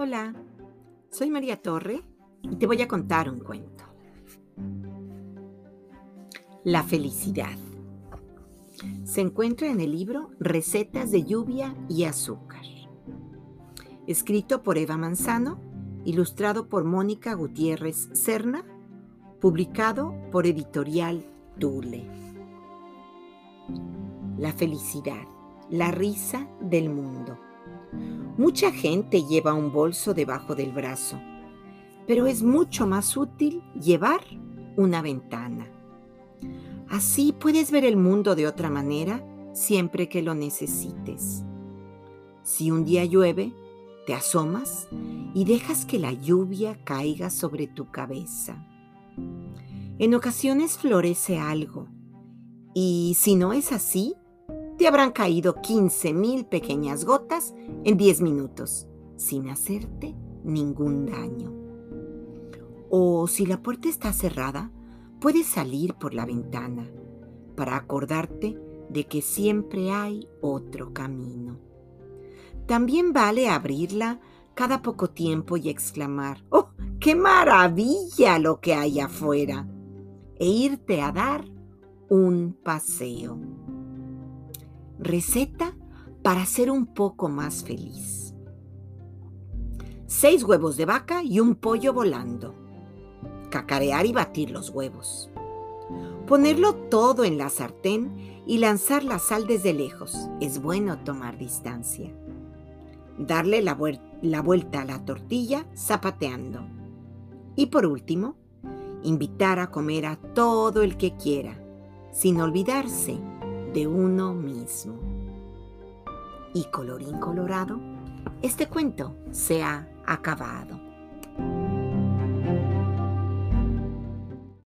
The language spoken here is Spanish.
Hola, soy María Torre y te voy a contar un cuento. La felicidad. Se encuentra en el libro Recetas de lluvia y azúcar. Escrito por Eva Manzano, ilustrado por Mónica Gutiérrez Serna, publicado por Editorial Tule. La felicidad, la risa del mundo. Mucha gente lleva un bolso debajo del brazo, pero es mucho más útil llevar una ventana. Así puedes ver el mundo de otra manera siempre que lo necesites. Si un día llueve, te asomas y dejas que la lluvia caiga sobre tu cabeza. En ocasiones florece algo, y si no es así, te habrán caído 15 mil pequeñas gotas en 10 minutos, sin hacerte ningún daño. O si la puerta está cerrada, puedes salir por la ventana para acordarte de que siempre hay otro camino. También vale abrirla cada poco tiempo y exclamar, ¡Oh, qué maravilla lo que hay afuera! e irte a dar un paseo. Receta para ser un poco más feliz. Seis huevos de vaca y un pollo volando. Cacarear y batir los huevos. Ponerlo todo en la sartén y lanzar la sal desde lejos. Es bueno tomar distancia. Darle la, la vuelta a la tortilla zapateando. Y por último, invitar a comer a todo el que quiera, sin olvidarse de uno mismo. Y colorín colorado, este cuento se ha acabado.